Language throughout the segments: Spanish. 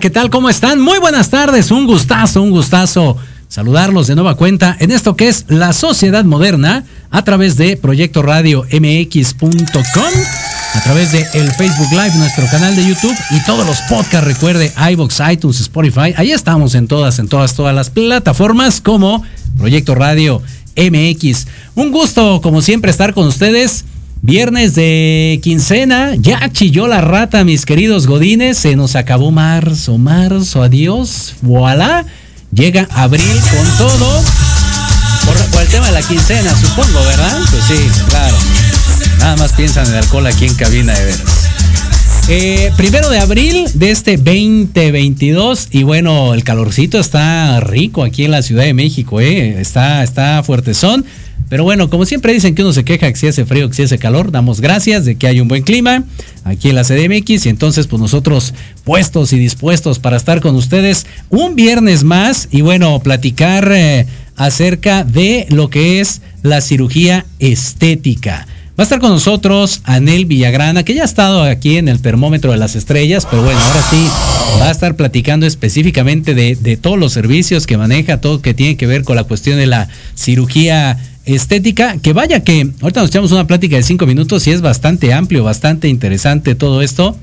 ¿Qué tal? ¿Cómo están? Muy buenas tardes, un gustazo, un gustazo saludarlos de nueva cuenta en esto que es la sociedad moderna a través de Proyecto Radio MX.com, a través de el Facebook Live, nuestro canal de YouTube y todos los podcasts, recuerde iBox, iTunes, Spotify, ahí estamos en todas, en todas, todas las plataformas como Proyecto Radio MX. Un gusto, como siempre, estar con ustedes. Viernes de quincena, ya chilló la rata, mis queridos godines, se nos acabó marzo, marzo, adiós, voilà, llega abril con todo, por, el tema de la quincena, supongo, ¿verdad? Pues sí, claro, nada más piensan en el alcohol aquí en cabina de veras. Eh, primero de abril de este 2022 y bueno, el calorcito está rico aquí en la Ciudad de México, eh, está, está fuertezón. Pero bueno, como siempre dicen que uno se queja que si hace frío, que si hace calor, damos gracias de que hay un buen clima aquí en la CDMX y entonces pues nosotros puestos y dispuestos para estar con ustedes un viernes más y bueno, platicar eh, acerca de lo que es la cirugía estética. Va a estar con nosotros Anel Villagrana, que ya ha estado aquí en el termómetro de las estrellas, pero bueno, ahora sí va a estar platicando específicamente de, de todos los servicios que maneja, todo que tiene que ver con la cuestión de la cirugía estética, que vaya que ahorita nos echamos una plática de cinco minutos y es bastante amplio, bastante interesante todo esto.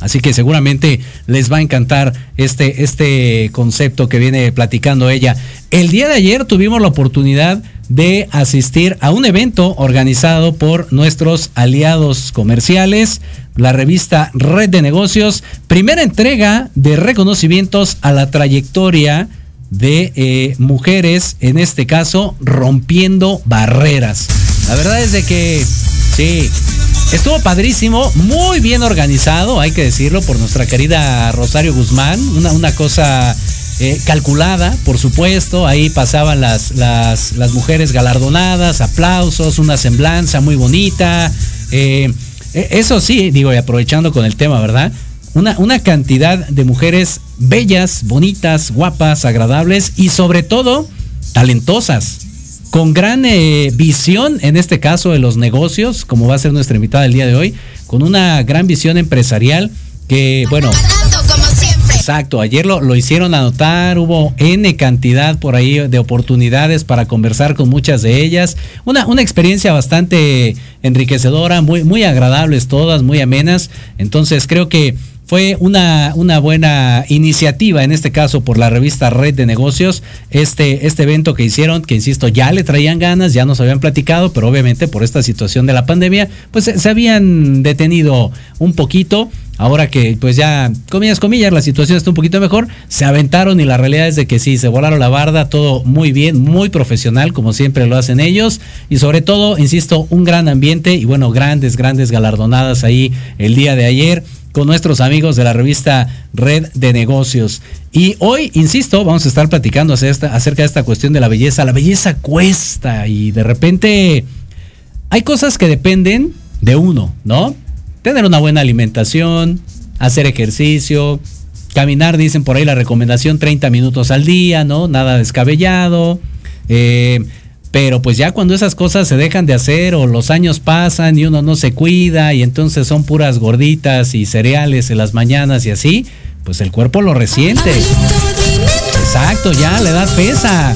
Así que seguramente les va a encantar este, este concepto que viene platicando ella. El día de ayer tuvimos la oportunidad de asistir a un evento organizado por nuestros aliados comerciales, la revista Red de Negocios, primera entrega de reconocimientos a la trayectoria de eh, mujeres, en este caso, rompiendo barreras. La verdad es de que, sí, estuvo padrísimo, muy bien organizado, hay que decirlo, por nuestra querida Rosario Guzmán, una, una cosa eh, calculada, por supuesto, ahí pasaban las, las, las, mujeres galardonadas, aplausos, una semblanza muy bonita. Eh, e, eso sí, digo, y aprovechando con el tema, ¿verdad? Una, cantidad de mujeres bellas, bonitas, guapas, agradables y sobre todo talentosas, con gran eh, visión, en este caso de los negocios, como va a ser nuestra invitada el día de hoy, con una gran visión empresarial que, bueno... Exacto, ayer lo, lo, hicieron anotar, hubo N cantidad por ahí de oportunidades para conversar con muchas de ellas. Una, una experiencia bastante enriquecedora, muy, muy agradables todas, muy amenas. Entonces creo que fue una, una buena iniciativa, en este caso por la revista Red de Negocios, este, este evento que hicieron, que insisto, ya le traían ganas, ya nos habían platicado, pero obviamente por esta situación de la pandemia, pues se habían detenido un poquito. Ahora que pues ya, comillas, comillas, la situación está un poquito mejor, se aventaron y la realidad es de que sí, se volaron la barda, todo muy bien, muy profesional, como siempre lo hacen ellos, y sobre todo, insisto, un gran ambiente y bueno, grandes, grandes galardonadas ahí el día de ayer con nuestros amigos de la revista Red de Negocios. Y hoy, insisto, vamos a estar platicando acerca de esta cuestión de la belleza. La belleza cuesta y de repente hay cosas que dependen de uno, ¿no? Tener una buena alimentación, hacer ejercicio, caminar, dicen por ahí la recomendación 30 minutos al día, ¿no? Nada descabellado. Eh, pero pues ya cuando esas cosas se dejan de hacer o los años pasan y uno no se cuida y entonces son puras gorditas y cereales en las mañanas y así, pues el cuerpo lo resiente. Exacto, ya la edad pesa.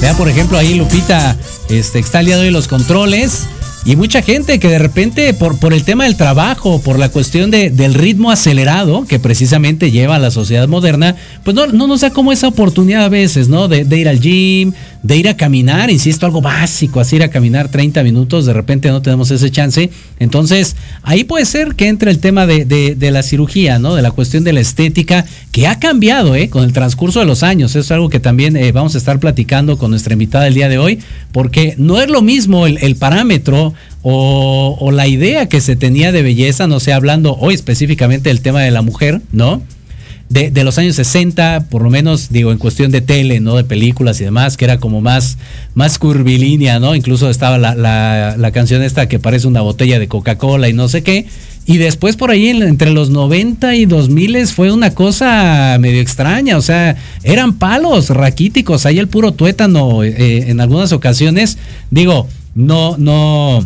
Vea por ejemplo ahí Lupita, este, está aliado de los controles y mucha gente que de repente por, por el tema del trabajo, por la cuestión de, del ritmo acelerado que precisamente lleva a la sociedad moderna, pues no, no nos da como esa oportunidad a veces, ¿no? De, ir al gym, de ir a caminar, insisto, algo básico, así ir a caminar 30 minutos, de repente no tenemos ese chance. Entonces, ahí puede ser que entre el tema de, de, la cirugía, ¿no? De la cuestión de la estética, que ha cambiado, ¿eh? Con el transcurso de los años. Eso es algo que también eh, vamos a estar platicando con nuestra invitada el día de hoy, porque no es lo mismo el, el parámetro o, la idea que se tenía de belleza, no sé, hablando hoy específicamente del tema de la mujer, ¿no? De, los años 60, por lo menos, digo, en cuestión de tele, ¿no? De películas y demás, que era como más, más curvilínea, ¿no? Incluso estaba la, la, canción esta que parece una botella de Coca-Cola y no sé qué. Y después por ahí, entre los 90 y 2000 fue una cosa medio extraña, o sea, eran palos raquíticos, ahí el puro tuétano eh, en algunas ocasiones. Digo, no, no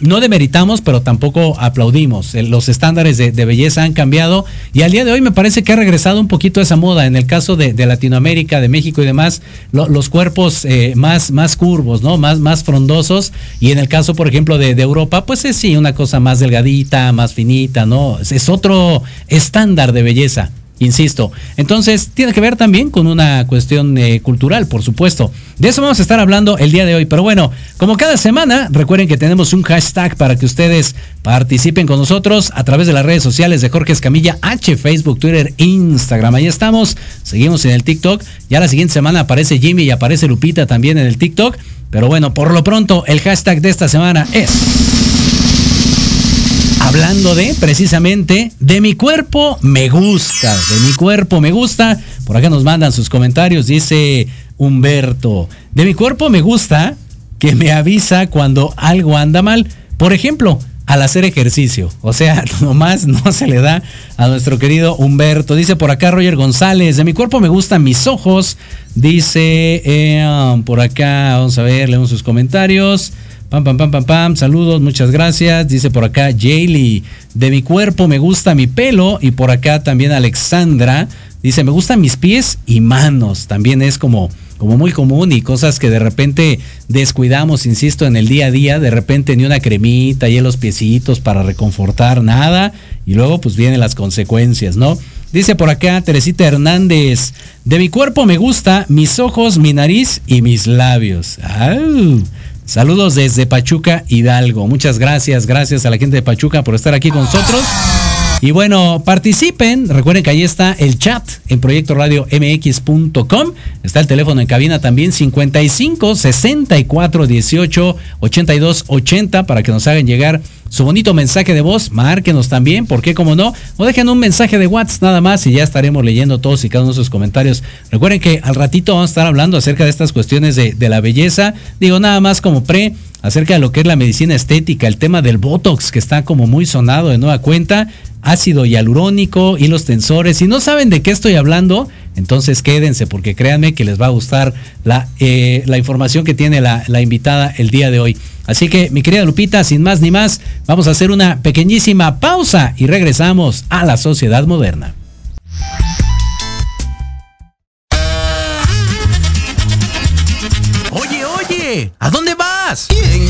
no demeritamos, pero tampoco aplaudimos. Los estándares de, belleza han cambiado y al día de hoy me parece que ha regresado un poquito esa moda. En el caso de, Latinoamérica, de México y demás, los cuerpos eh, más, más curvos, ¿no? Más, más frondosos. Y en el caso, por ejemplo, de, Europa, pues es sí, una cosa más delgadita, más finita, ¿no? es otro estándar de belleza insisto. Entonces, tiene que ver también con una cuestión eh, cultural, por supuesto. De eso vamos a estar hablando el día de hoy. Pero bueno, como cada semana, recuerden que tenemos un hashtag para que ustedes participen con nosotros a través de las redes sociales de Jorge Escamilla H, Facebook, Twitter, Instagram. Ahí estamos. Seguimos en el TikTok. Ya la siguiente semana aparece Jimmy y aparece Lupita también en el TikTok. Pero bueno, por lo pronto, el hashtag de esta semana es hablando de precisamente de mi cuerpo me gusta, de mi cuerpo me gusta. Por acá nos mandan sus comentarios, dice Humberto, de mi cuerpo me gusta que me avisa cuando algo anda mal. Por ejemplo, al hacer ejercicio. O sea, nomás no se le da a nuestro querido Humberto. Dice por acá Roger González, de mi cuerpo me gustan mis ojos. Dice eh, por acá, vamos a ver, leemos sus comentarios. Pam, pam, pam, pam, pam. Saludos, muchas gracias. Dice por acá Jaylee. De mi cuerpo me gusta mi pelo. Y por acá también Alexandra. Dice, me gustan mis pies y manos. También es como, como muy común y cosas que de repente descuidamos, insisto, en el día a día. De repente ni una cremita y en los piecitos para reconfortar, nada. Y luego pues vienen las consecuencias, ¿no? Dice por acá Teresita Hernández, de mi cuerpo me gusta mis ojos, mi nariz y mis labios. Saludos desde Pachuca, Hidalgo. Muchas gracias, gracias a la gente de Pachuca por estar aquí con nosotros. Y bueno, participen. Recuerden que ahí está el chat en Proyecto Radio MX.com. Está el teléfono en cabina también 55 64 18 82 80 para que nos hagan llegar su bonito mensaje de voz, márquenos también, porque como no, o dejen un mensaje de WhatsApp nada más y ya estaremos leyendo todos y cada uno de sus comentarios. Recuerden que al ratito vamos a estar hablando acerca de estas cuestiones de, de la belleza, digo nada más como pre, acerca de lo que es la medicina estética, el tema del Botox que está como muy sonado de nueva cuenta, ácido hialurónico y los tensores. Si no saben de qué estoy hablando, entonces quédense porque créanme que les va a gustar la, eh, la información que tiene la, la invitada el día de hoy. Así que, mi querida Lupita, sin más ni más, vamos a hacer una pequeñísima pausa y regresamos a la sociedad moderna. Oye, oye, ¿a dónde vas? ¿Quién?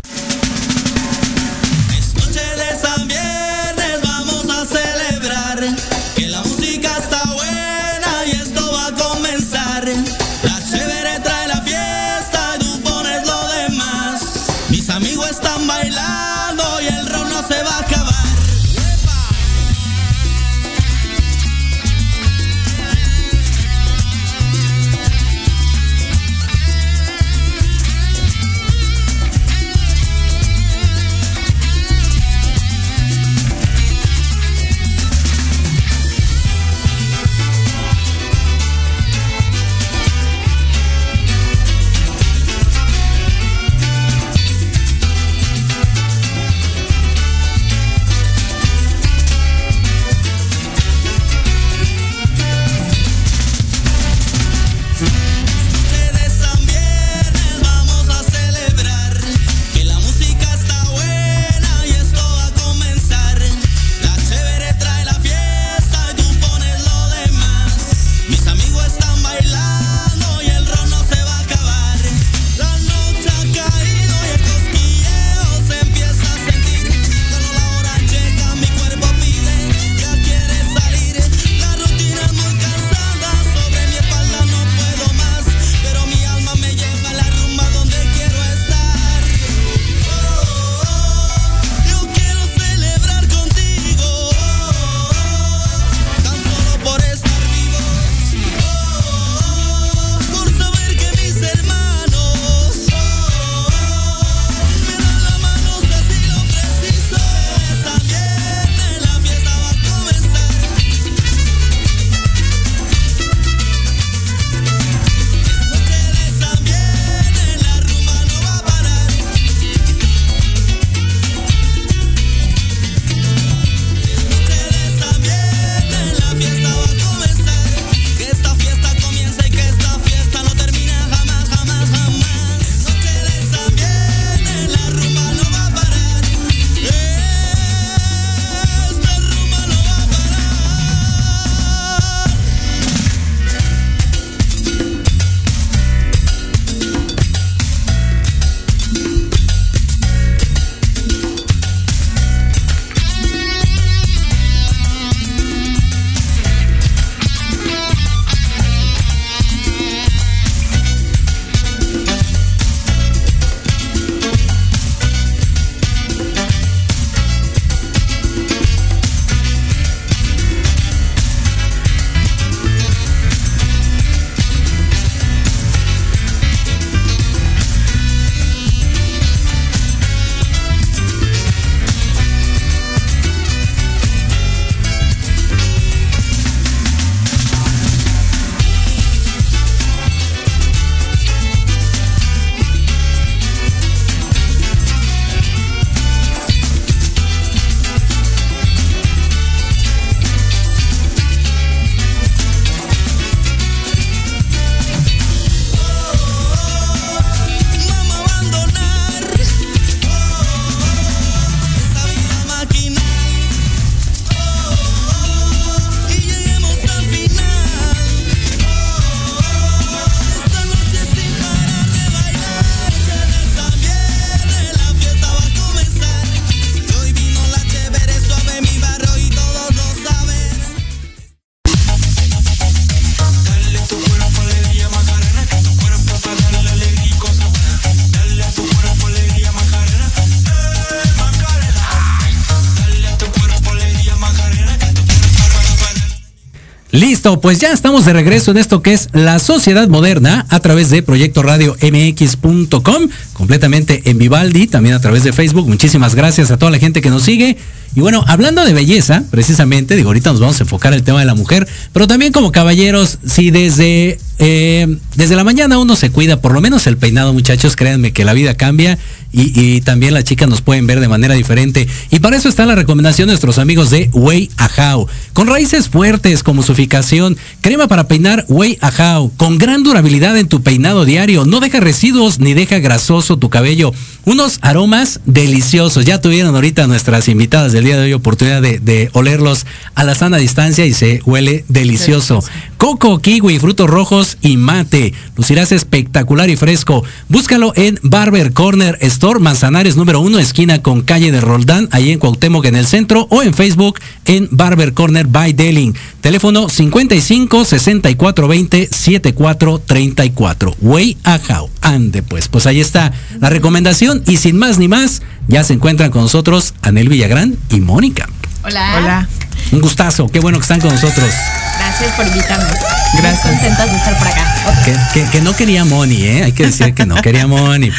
Listo, pues ya estamos de regreso en esto que es la sociedad moderna a través de Proyecto Radio MX.com, completamente en Vivaldi, también a través de Facebook. Muchísimas gracias a toda la gente que nos sigue. Y bueno, hablando de belleza, precisamente, digo, ahorita nos vamos a enfocar el tema de la mujer, pero también como caballeros, si desde, eh, desde la mañana uno se cuida, por lo menos el peinado, muchachos, créanme que la vida cambia y, también las chicas nos pueden ver de manera diferente. Y para eso está la recomendación de nuestros amigos de Way Ajao. Con raíces fuertes como su ficación, crema para peinar Way Ajao, con gran durabilidad en tu peinado diario, no deja residuos ni deja grasoso tu cabello. Unos aromas deliciosos. Ya tuvieron ahorita nuestras invitadas del día de hoy oportunidad de, de olerlos a la sana distancia y se huele delicioso. Coco, kiwi, frutos rojos y mate. Lucirás espectacular y fresco. Búscalo en Barber Corner Store Manzanares número uno, esquina con calle de Roldán, ahí en Cuauhtémoc en el centro, o en Facebook en Barber Corner by Deling. Teléfono 55 64 20 74 34. Way Ajao. Ande pues, pues ahí está la recomendación y sin más ni más, ya se encuentran con nosotros Anel Villagrán y Mónica. Hola. Hola. Un gustazo, qué bueno que están con nosotros. Gracias por invitarnos. Gracias. Muy contentas de estar por acá. Que, que- que no quería Moni, ¿eh? Hay que decir que no quería Moni.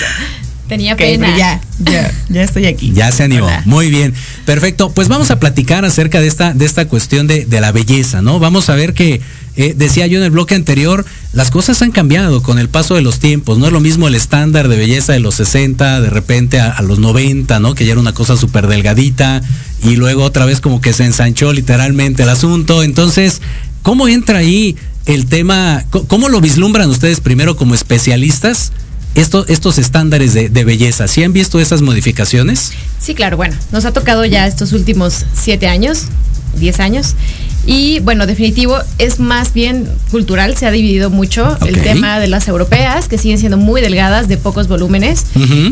Tenía pena. ya, ya, ya estoy aquí. Ya se animó. Hola. Muy bien. Perfecto. Pues vamos a platicar acerca de esta, de esta cuestión de, de la belleza, ¿no? Vamos a ver que, eh, decía yo en el bloque anterior, las cosas han cambiado con el paso de los tiempos. No es lo mismo el estándar de belleza de los 60, de repente a, a los 90, ¿no? Que ya era una cosa súper delgadita y luego otra vez como que se ensanchó literalmente el asunto. Entonces, ¿cómo entra ahí el tema? ¿Cómo lo vislumbran ustedes primero como especialistas? Estos, estos estándares de, de belleza, ¿sí han visto esas modificaciones? Sí, claro, bueno, nos ha tocado ya estos últimos siete años, diez años. Y bueno, definitivo, es más bien cultural, se ha dividido mucho el tema de las europeas, que siguen siendo muy delgadas, de pocos volúmenes,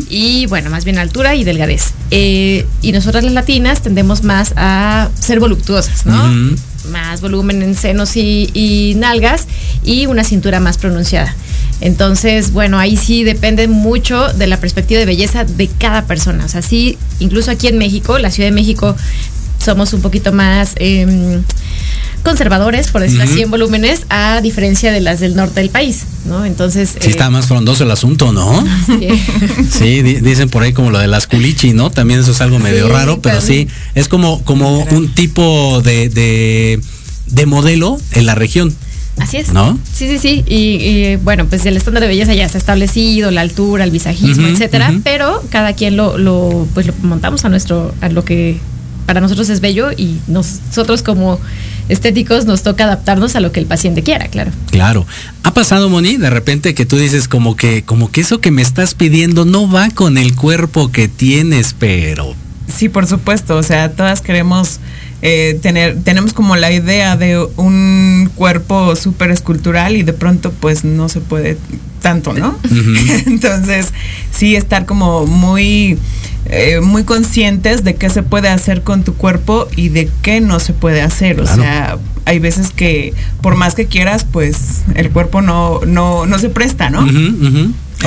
y bueno, más bien altura y delgadez. Eh, y nosotras las latinas tendemos más a ser voluptuosas, ¿no? Más volumen en senos y, y nalgas y una cintura más pronunciada. Entonces, bueno, ahí sí depende mucho de la perspectiva de belleza de cada persona. O sea, sí, incluso aquí en México, la Ciudad de México, somos un poquito más em, conservadores, por decirlo Ujú. así, en volúmenes, a diferencia de las del norte del país, ¿no? Entonces... Sí eh, está más frondoso el asunto, ¿no? sí. Sí, di- dicen por ahí como lo de las culichi, ¿no? También eso es algo medio Sí, raro, pero sí, es como, como un tipo de, de, de modelo en la región. Así es. ¿No? Sí, sí, sí. Y, y, bueno, pues el estándar de belleza ya está establecido, la altura, el visajismo, etcétera. Pero cada quien lo, lo, pues lo montamos a nuestro, a lo que para nosotros es bello y nosotros como estéticos nos toca adaptarnos a lo que el paciente quiera, claro. Claro. ¿Ha pasado, Moni, de repente que tú dices como que, como que eso que me estás pidiendo no va con el cuerpo que tienes, pero Sí, por supuesto. O sea, todas queremos eh, tener, tenemos como la idea de un cuerpo súper escultural y de pronto pues no se puede tanto, ¿no? Entonces, sí estar como muy, eh, muy conscientes de qué se puede hacer con tu cuerpo y de qué no se puede hacer. O sea, hay veces que por más que quieras, pues el cuerpo no, no, no se presta, ¿no?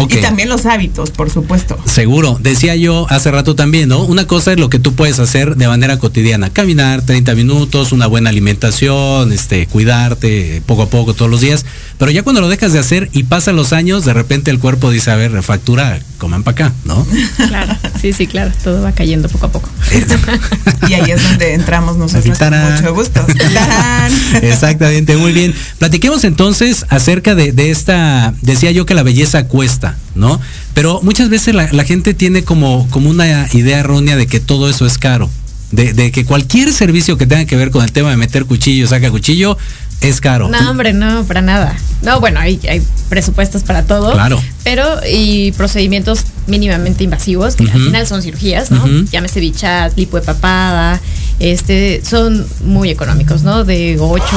Y también los hábitos, por supuesto. Seguro, decía yo hace rato también, ¿no? Una cosa es lo que tú puedes hacer de manera cotidiana, caminar 30 minutos, una buena alimentación, este, cuidarte poco a poco todos los días, pero ya cuando lo dejas de hacer y pasan los años, de repente el cuerpo dice, a ver, refactura, coman para acá, ¿no? Claro. Sí, sí, claro. Todo va cayendo poco a poco. Y ahí es donde entramos nosotros con mucho gusto. ¡Tarán! Exactamente, muy bien. Platiquemos entonces acerca de, de esta, decía yo que la belleza cuesta, ¿no? Pero muchas veces la, la gente tiene como, como una idea errónea de que todo eso es caro. De, de que cualquier servicio que tenga que ver con el tema de meter cuchillo, saca cuchillo, es caro. No, hombre, no, para nada. No, bueno, hay, hay presupuestos para todo. Claro. Pero, y procedimientos mínimamente invasivos, que al final son cirugías, ¿no? Llámese bichat, lipo de papada, este, son muy económicos, ¿no? De 8, 10,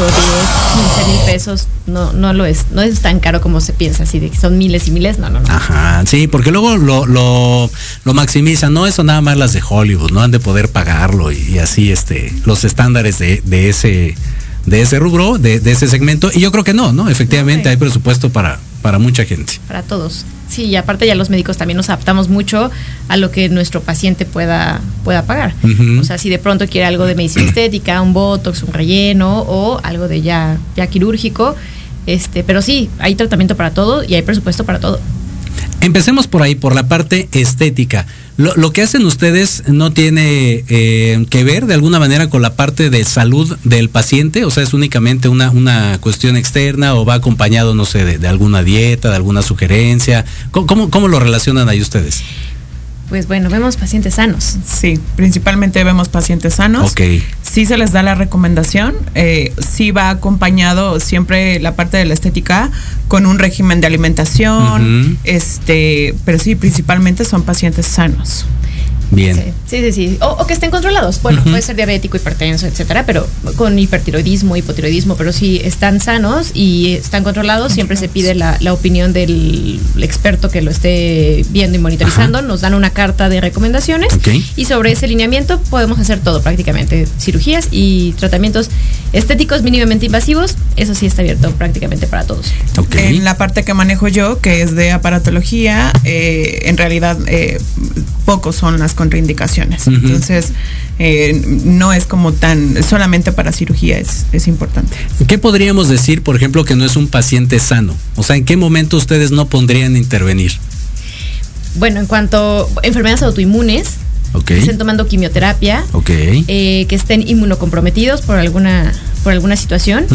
15 mil pesos, no, no lo es, no es tan caro como se piensa, así de que son miles y miles, no, no, no. Ajá, sí, porque luego lo, lo, lo maximizan, no eso nada más las de Hollywood, no han de poder pagarlo y, y así este, los estándares de, de ese, de ese rubro, de, de ese segmento, y yo creo que no, ¿no? Efectivamente hay presupuesto para, para mucha gente. para todos. Sí, y aparte ya los médicos también nos adaptamos mucho a lo que nuestro paciente pueda, pueda pagar. O sea, si de pronto quiere algo de medicina estética, un botox, un relleno o algo de ya, ya quirúrgico, este, pero sí, hay tratamiento para todo y hay presupuesto para todo. Empecemos por ahí, por la parte estética. Lo, que hacen ustedes no tiene eh, que ver de alguna manera con la parte de salud del paciente, o sea, es únicamente una, una cuestión externa o va acompañado, no sé, de, alguna dieta, de alguna sugerencia. ¿Cómo, cómo, cómo lo relacionan ahí ustedes? Pues bueno, vemos pacientes sanos. Sí, principalmente vemos pacientes sanos. Ok. Sí se les da la recomendación, eh, sí va acompañado siempre la parte de la estética con un régimen de alimentación, este, pero sí, principalmente son pacientes sanos. Bien. Sí, sí, sí. sí. O, o que estén controlados. Bueno, puede ser diabético, hipertenso, etcétera, pero con hipertiroidismo, hipotiroidismo, pero si están sanos y están controlados, siempre se pide la, la opinión del experto que lo esté viendo y monitorizando. Nos dan una carta de recomendaciones Ok. y sobre ese lineamiento podemos hacer todo prácticamente. Cirugías y tratamientos estéticos mínimamente invasivos, eso sí está abierto prácticamente para todos. Ok. En la parte que manejo yo, que es de aparatología, eh, en realidad eh, pocos son las contraindicaciones. Ujú. Entonces, eh, no es como tan, solamente para cirugía es, es importante. ¿Qué podríamos decir, por ejemplo, que no es un paciente sano? O sea, ¿en qué momento ustedes no pondrían intervenir? Bueno, en cuanto a enfermedades autoinmunes, Ok. que estén tomando quimioterapia, Ok. eh, que estén inmunocomprometidos por alguna, por alguna situación.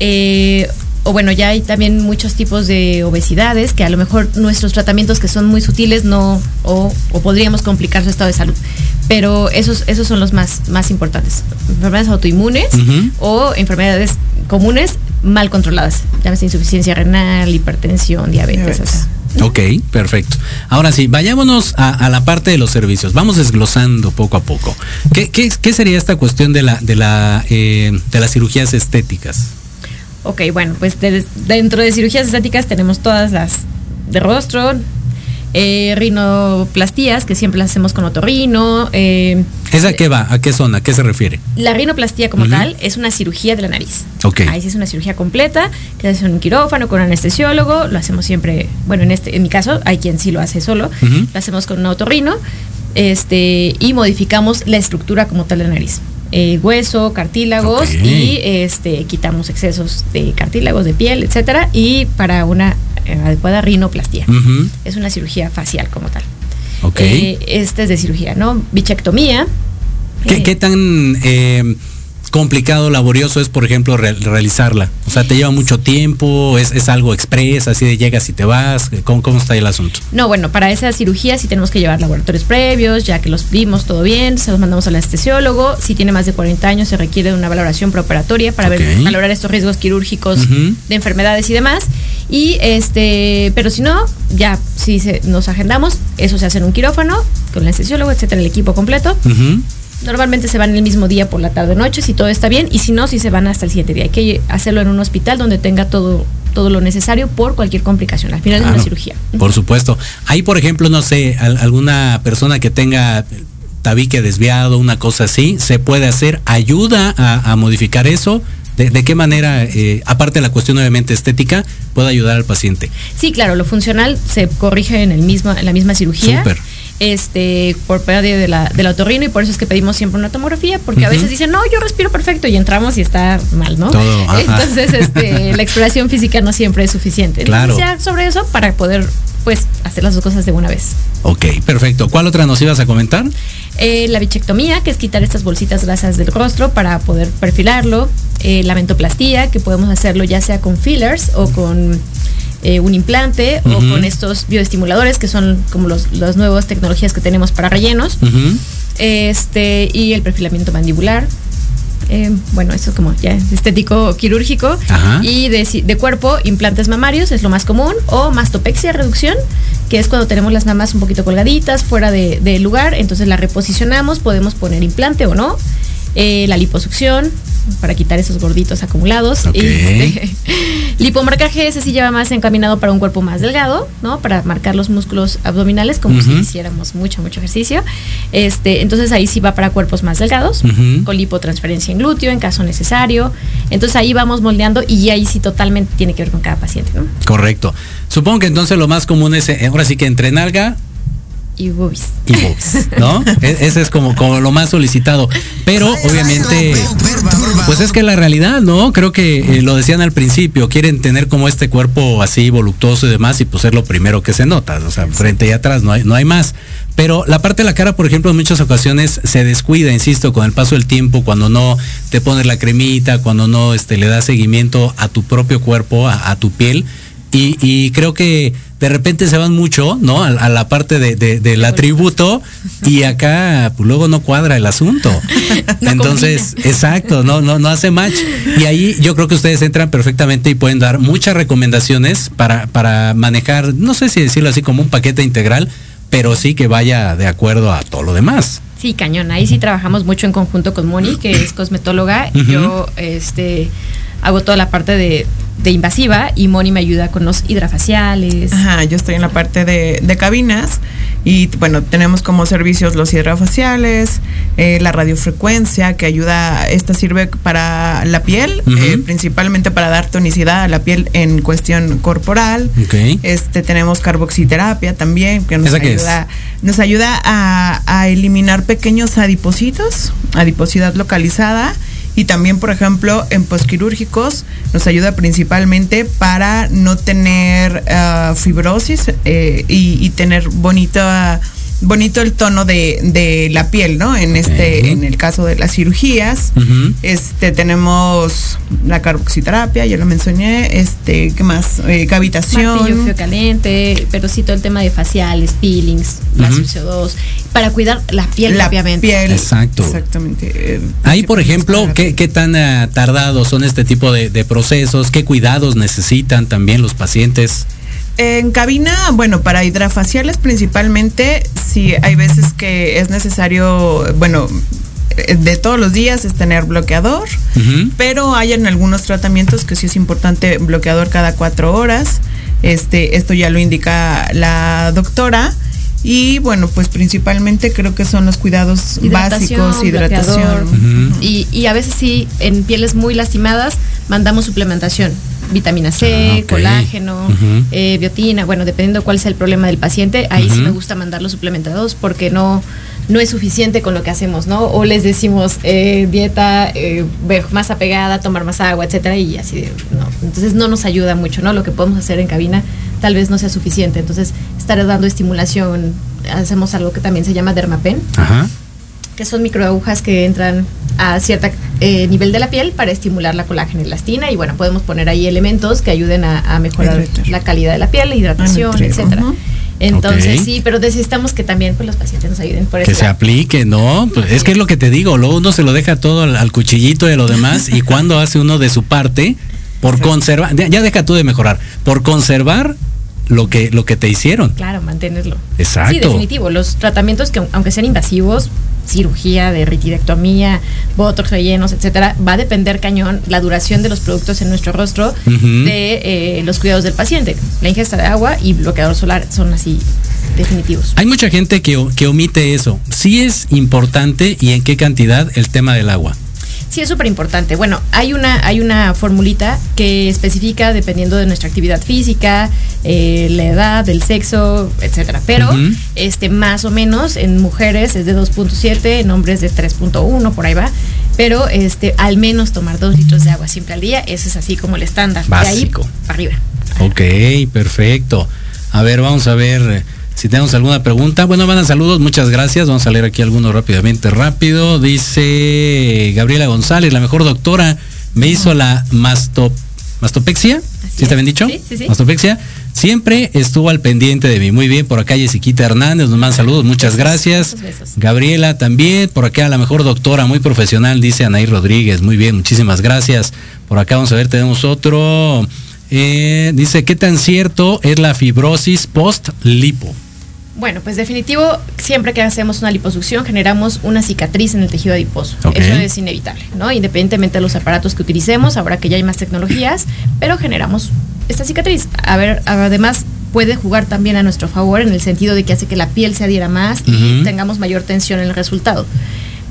Eh, o bueno, ya hay también muchos tipos de obesidades que a lo mejor nuestros tratamientos que son muy sutiles no, o, o podríamos complicar su estado de salud. Pero esos, esos son los más, más importantes. Enfermedades autoinmunes o enfermedades comunes mal controladas. Llámese insuficiencia renal, hipertensión, diabetes. o sea. Ok, perfecto. Ahora sí, vayámonos a, a la parte de los servicios. Vamos desglosando poco a poco. ¿Qué, qué- qué sería esta cuestión de, la, de, la, eh, de las cirugías estéticas? Ok, bueno, pues de- dentro de cirugías estéticas tenemos todas las de rostro, eh, rinoplastías, que siempre las hacemos con otorrino. eh, ¿Esa qué va? ¿A qué zona? ¿A qué se refiere? la rinoplastía como tal es una cirugía de la nariz. Ok. Ahí sí es una cirugía completa, que en un quirófano con anestesiólogo, lo hacemos siempre, bueno, en este en mi caso hay quien sí lo hace solo, lo hacemos con un otorrino, este y modificamos la estructura como tal de la nariz. Eh, hueso, cartílagos y este quitamos excesos de cartílagos, de piel, etcétera, y para una eh, adecuada rinoplastía. Es una cirugía facial como tal. Ok. Eh, este es de cirugía, ¿no? Bichectomía. ¿Qué, eh, qué tan eh, complicado, laborioso es, por ejemplo, re- realizarla? O sea, ¿te lleva mucho tiempo? ¿Es, es algo express, así de llegas y te vas? ¿Cómo, cómo está el asunto? No, bueno, para esa cirugía sí tenemos que llevar laboratorios previos, ya que los vimos todo bien, se los mandamos al anestesiólogo. Si tiene más de 40 años, se requiere de una valoración preoperatoria para ver, valorar estos riesgos quirúrgicos de enfermedades y demás. Y este, pero si no, ya si se- nos agendamos, eso se hace en un quirófano, con el anestesiólogo, etcétera, el equipo completo. Normalmente se van el mismo día por la tarde noche, si todo está bien, y si no, si se van hasta el siguiente día. Hay que hacerlo en un hospital donde tenga todo, todo lo necesario por cualquier complicación. Al final es Claro, una cirugía. Por supuesto. Ahí, por ejemplo, no sé, al- alguna persona que tenga tabique desviado, una cosa así, se puede hacer, ayuda a, a modificar eso. ¿De, de qué manera, eh, aparte de la cuestión obviamente estética, puede ayudar al paciente? Sí, claro, lo funcional se corrige en el mismo, en la misma cirugía. Súper. Este, por pérdida de la, del otorrino y por eso es que pedimos siempre una tomografía, porque a veces dicen, no, yo respiro perfecto y entramos y está mal, ¿no? Todo. Entonces, este, la exploración física no siempre es suficiente. Claro. Entonces, ya sobre eso para poder, pues, hacer las dos cosas de una vez. Ok, perfecto. ¿Cuál otra nos ibas a comentar? Eh, la bichectomía, que es quitar estas bolsitas grasas del rostro para poder perfilarlo. Eh, la mentoplastía, que podemos hacerlo ya sea con fillers o con eh, un implante o con estos bioestimuladores, que son como los, las nuevas tecnologías que tenemos para rellenos. Este, y el perfilamiento mandibular. Eh, bueno, eso es como ya estético quirúrgico. Ajá. Y de, de cuerpo, implantes mamarios es lo más común. O mastopexia, reducción, que es cuando tenemos las mamas un poquito colgaditas, fuera de, de lugar. Entonces la reposicionamos, podemos poner implante o no. Eh, la liposucción, para quitar esos gorditos acumulados. Y, Lipomarcaje ese sí lleva más encaminado para un cuerpo más delgado, ¿no? Para marcar los músculos abdominales, como si hiciéramos mucho, mucho ejercicio. Este, entonces ahí sí va para cuerpos más delgados, con lipotransferencia en glúteo, en caso necesario. Entonces ahí vamos moldeando y ahí sí totalmente tiene que ver con cada paciente, ¿no? Correcto. Supongo que entonces lo más común es, eh, ahora sí que entre nalga Y boobies. y boobs, ¿no? E- Ese es como, como lo más solicitado. Pero obviamente, pues es que la realidad, ¿no? Creo que eh, lo decían al principio, quieren tener como este cuerpo así voluptuoso y demás y pues es lo primero que se nota, o sea, frente y atrás, no hay, no hay más. Pero la parte de la cara, por ejemplo, en muchas ocasiones se descuida, insisto, con el paso del tiempo, cuando no te pones la cremita, cuando no este, le das seguimiento a tu propio cuerpo, a, a tu piel. Y, y creo que de repente se van mucho, ¿no? A, a la parte de, de- del atributo y acá pues, luego no cuadra el asunto. No Entonces, exacto, no, no, no hace match. Y ahí yo creo que ustedes entran perfectamente y pueden dar muchas recomendaciones para, para manejar, no sé si decirlo así como un paquete integral, pero sí que vaya de acuerdo a todo lo demás. Sí, cañón. Ahí sí trabajamos mucho en conjunto con Moni, que es cosmetóloga. Yo este, hago toda la parte de, de invasiva y Moni me ayuda con los hidrafaciales. Ajá, yo estoy en la parte de, de cabinas y bueno, tenemos como servicios los hidrofaciales, eh, la radiofrecuencia que ayuda, esta sirve para la piel, eh, principalmente para dar tonicidad a la piel en cuestión corporal. Ok. Este tenemos carboxiterapia también que nos ayuda, nos ayuda a, a eliminar pequeños adipocitos, adiposidad localizada. Y también, por ejemplo, en posquirúrgicos nos ayuda principalmente para no tener ah, fibrosis eh, y, tener bonito, bonito el tono de, de la piel, ¿no? En este, en el caso de las cirugías, este tenemos la carboxiterapia, ya lo mencioné, este, ¿qué más? Eh, cavitación. Martillo frío caliente, pero sí todo el tema de faciales, peelings, la Ujú. CO2, para cuidar la piel la propiamente. piel. Exacto. Exactamente. eh, Ahí, por ejemplo, ¿qué, qué tan ah, tardados son este tipo de, de procesos? ¿Qué cuidados necesitan también los pacientes? En cabina, bueno, para hidrafaciales principalmente, sí hay veces que es necesario, bueno, de todos los días es tener bloqueador, pero hay en algunos tratamientos que sí es importante bloqueador cada cuatro horas. Este, esto ya lo indica la doctora. Y bueno, pues principalmente creo que son los cuidados Hidratación, básicos, hidratación. Y, y a veces sí, en pieles muy lastimadas, mandamos suplementación. Vitamina C, Ah, colágeno, eh, biotina, bueno, dependiendo cuál sea el problema del paciente, ahí sí me gusta mandar los suplementados porque no, no es suficiente con lo que hacemos, ¿no? O les decimos eh, dieta eh, más apegada, tomar más agua, etcétera, y así no. Entonces no nos ayuda mucho, ¿no? Lo que podemos hacer en cabina tal vez no sea suficiente. Entonces, estar dando estimulación, hacemos algo que también se llama dermapen, Ajá. que son microagujas que entran a cierto nivel de la piel para estimular la colágeno y elastina y bueno, podemos poner ahí elementos que ayuden a, a mejorar Hidratar. la calidad de la piel, la hidratación, nutrir, etcétera. Entonces sí, pero necesitamos que también pues, los pacientes nos ayuden por Que eso. se aplique, ¿no? Pues es que es lo que te digo, luego uno se lo deja todo al, al cuchillito de lo demás y cuando hace uno de su parte por conservar, ya ya deja tú de mejorar, por conservar lo que lo que te hicieron. Claro, mantenerlo. Exacto. Sí, definitivo. Los tratamientos que aunque sean invasivos, cirugía de retidectomía, botox, rellenos, etcétera, va a depender cañón la duración de los productos en nuestro rostro de eh, los cuidados del paciente. La ingesta de agua y bloqueador solar son así definitivos. Hay mucha gente que, que omite eso. Sí es importante y en qué cantidad el tema del agua. Sí, es súper importante. Bueno, hay una, hay una formulita que especifica dependiendo de nuestra actividad física, eh, la edad, el sexo, etcétera. Pero, este, más o menos en mujeres es de 2.7, en hombres de 3.1, por ahí va. Pero este, al menos tomar dos litros de agua siempre al día, eso es así como el estándar. Básico. De ahí para arriba. Ok, perfecto. A ver, vamos a ver si tenemos alguna pregunta. Bueno, mandan saludos, muchas gracias. Vamos a leer aquí algunos rápidamente, rápido. Dice Gabriela González, la mejor doctora, me hizo la masto, mastopexia. ¿Sí está es. bien dicho? Sí, sí, sí. Mastopexia. Siempre estuvo al pendiente de mí. Muy bien, por acá Jessiquita Hernández nos manda saludos, muchas Besos, gracias. besos. Gabriela también, por acá la mejor doctora, muy profesional, dice Anaí Rodríguez. Muy bien, muchísimas gracias. Por acá vamos a ver, tenemos otro. Eh, dice, ¿qué tan cierto es la fibrosis post-lipo? Bueno, pues definitivo, siempre que hacemos una liposucción generamos una cicatriz en el tejido adiposo. Eso es inevitable, ¿no? Independientemente de los aparatos que utilicemos, ahora que ya hay más tecnologías, pero generamos esta cicatriz. A ver, además puede jugar también a nuestro favor en el sentido de que hace que la piel se adhiera más y tengamos mayor tensión en el resultado.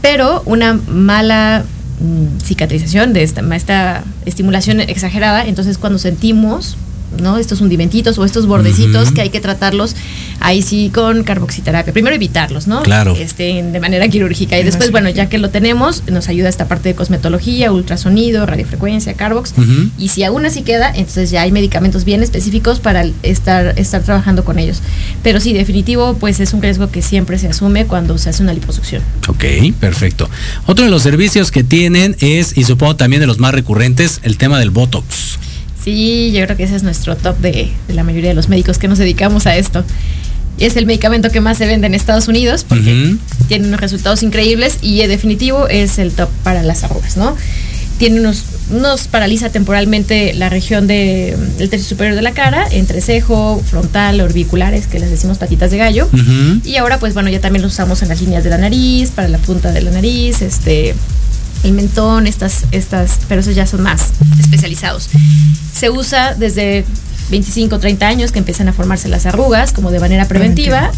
Pero una mala mm, cicatrización de esta, esta estimulación exagerada, entonces cuando sentimos ¿no? estos hundimentitos o estos bordecitos que hay que tratarlos ahí sí con carboxiterapia. Primero evitarlos, ¿no? Claro. Este, de manera quirúrgica. Y después, bueno, ya que lo tenemos, nos ayuda esta parte de cosmetología, ultrasonido, radiofrecuencia, carbox. Y si aún así queda, entonces ya hay medicamentos bien específicos para estar, estar trabajando con ellos. Pero sí, definitivo, pues es un riesgo que siempre se asume cuando se hace una liposucción. Ok, perfecto. Otro de los servicios que tienen es, y supongo también de los más recurrentes, el tema del Botox. Sí, yo creo que ese es nuestro top de, de la mayoría de los médicos que nos dedicamos a esto. Es el medicamento que más se vende en Estados Unidos porque tiene unos resultados increíbles y eh, definitivo es el top para las arrugas, ¿no? Tiene unos, nos paraliza temporalmente la región de, del tercio superior de la cara, entrecejo, frontal, orbiculares, que les decimos patitas de gallo. Y ahora, pues bueno, ya también lo usamos en las líneas de la nariz, para la punta de la nariz, este, el mentón, estas, estas, pero esos ya son más especializados. Se usa desde 25, 30 años que empiezan a formarse las arrugas, como de manera preventiva.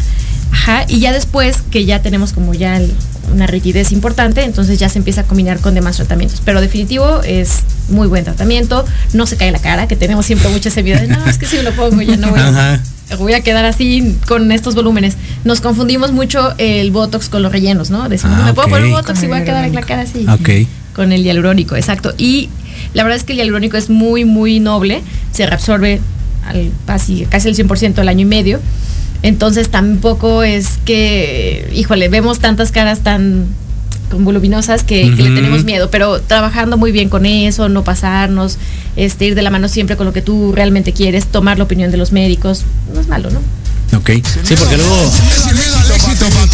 Ajá, y ya después que ya tenemos como ya el- una rigidez importante, entonces ya se empieza a combinar con demás tratamientos. Pero definitivo es muy buen tratamiento, no se cae la cara, que tenemos siempre mucha seguridad de, no, es que si me lo pongo ya no voy a Ajá. Voy a quedar así con estos volúmenes. Nos confundimos mucho el Botox con los rellenos, ¿no? Decimos, Ah, me puedo poner Botox Con y voy a quedar en la cara así. Ok. Con el hialurónico, exacto. Y la verdad es que el hialurónico es muy, muy noble. Se reabsorbe al, casi, casi el 100% al año y medio. Entonces tampoco es que, híjole, vemos tantas caras tan con voluminosas que, que le tenemos miedo, pero trabajando muy bien con eso, no pasarnos, este, ir de la mano siempre con lo que tú realmente quieres, tomar la opinión de los médicos, no es malo, ¿no? Ok. Sí, porque luego.